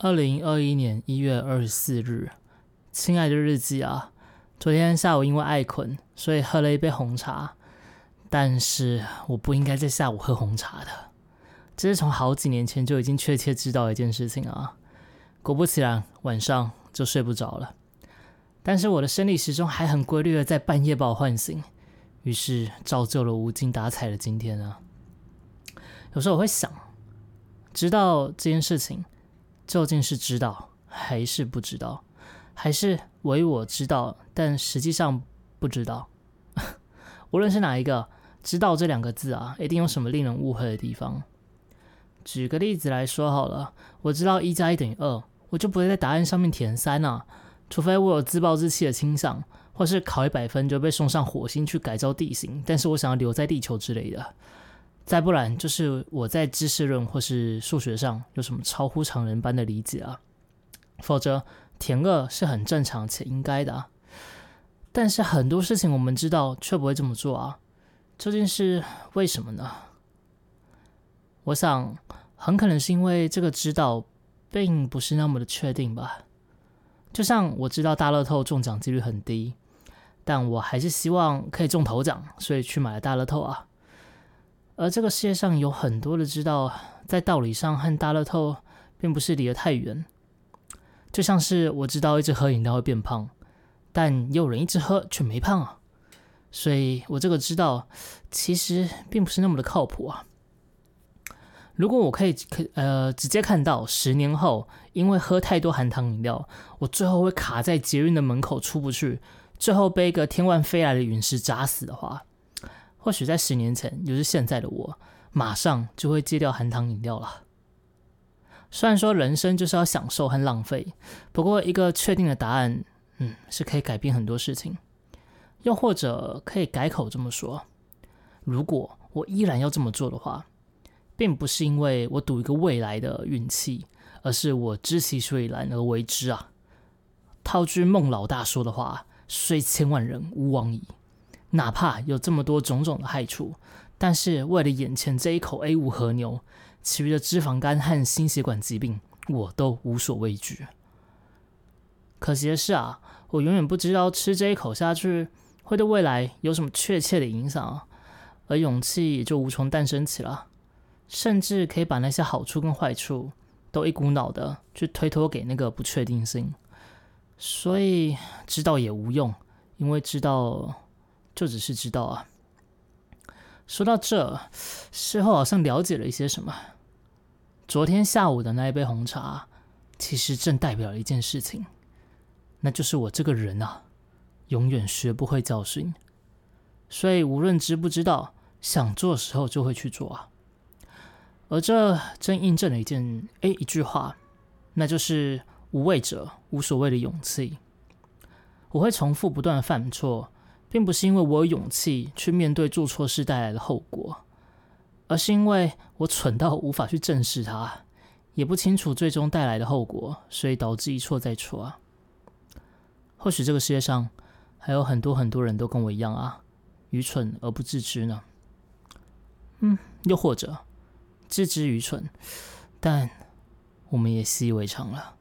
二零二一年一月二十四日，亲爱的日记啊，昨天下午因为爱困，所以喝了一杯红茶。但是我不应该在下午喝红茶的，这是从好几年前就已经确切知道一件事情啊。果不其然，晚上就睡不着了。但是我的生理时钟还很规律的在半夜把我唤醒，于是造就了无精打采的今天啊。有时候我会想，知道这件事情。究竟是知道还是不知道，还是唯我知道，但实际上不知道？无论是哪一个，“知道”这两个字啊，一定有什么令人误会的地方。举个例子来说好了，我知道一加一等于二，我就不会在答案上面填三啊，除非我有自暴自弃的倾向，或是考一百分就被送上火星去改造地形，但是我想要留在地球之类的。再不然，就是我在知识论或是数学上有什么超乎常人般的理解啊，否则填二是很正常且应该的啊。但是很多事情我们知道却不会这么做啊，究竟是为什么呢？我想，很可能是因为这个知道并不是那么的确定吧。就像我知道大乐透中奖几率很低，但我还是希望可以中头奖，所以去买了大乐透啊。而这个世界上有很多的知道，在道理上和大乐透并不是离得太远。就像是我知道一直喝饮料会变胖，但也有人一直喝却没胖啊。所以我这个知道其实并不是那么的靠谱啊。如果我可以可呃直接看到十年后因为喝太多含糖饮料，我最后会卡在捷运的门口出不去，最后被一个天外飞来的陨石砸死的话。或许在十年前，就是现在的我，马上就会戒掉含糖饮料了。虽然说人生就是要享受和浪费，不过一个确定的答案，嗯，是可以改变很多事情。又或者可以改口这么说：如果我依然要这么做的话，并不是因为我赌一个未来的运气，而是我知其所以然而为之啊。套句孟老大说的话：“虽千万人，吾往矣。”哪怕有这么多种种的害处，但是为了眼前这一口 A 五和牛，其余的脂肪肝和心血管疾病我都无所畏惧。可惜的是啊，我永远不知道吃这一口下去会对未来有什么确切的影响，而勇气也就无从诞生起了，甚至可以把那些好处跟坏处都一股脑的去推脱给那个不确定性。所以知道也无用，因为知道。就只是知道啊。说到这，事后好像了解了一些什么。昨天下午的那一杯红茶，其实正代表了一件事情，那就是我这个人啊，永远学不会教训。所以无论知不知道，想做时候就会去做啊。而这正印证了一件诶一句话，那就是无畏者无所谓的勇气。我会重复不断的犯错。并不是因为我有勇气去面对做错事带来的后果，而是因为我蠢到无法去正视它，也不清楚最终带来的后果，所以导致一错再错啊。或许这个世界上还有很多很多人都跟我一样啊，愚蠢而不自知呢。嗯，又或者自知愚蠢，但我们也习以为常了。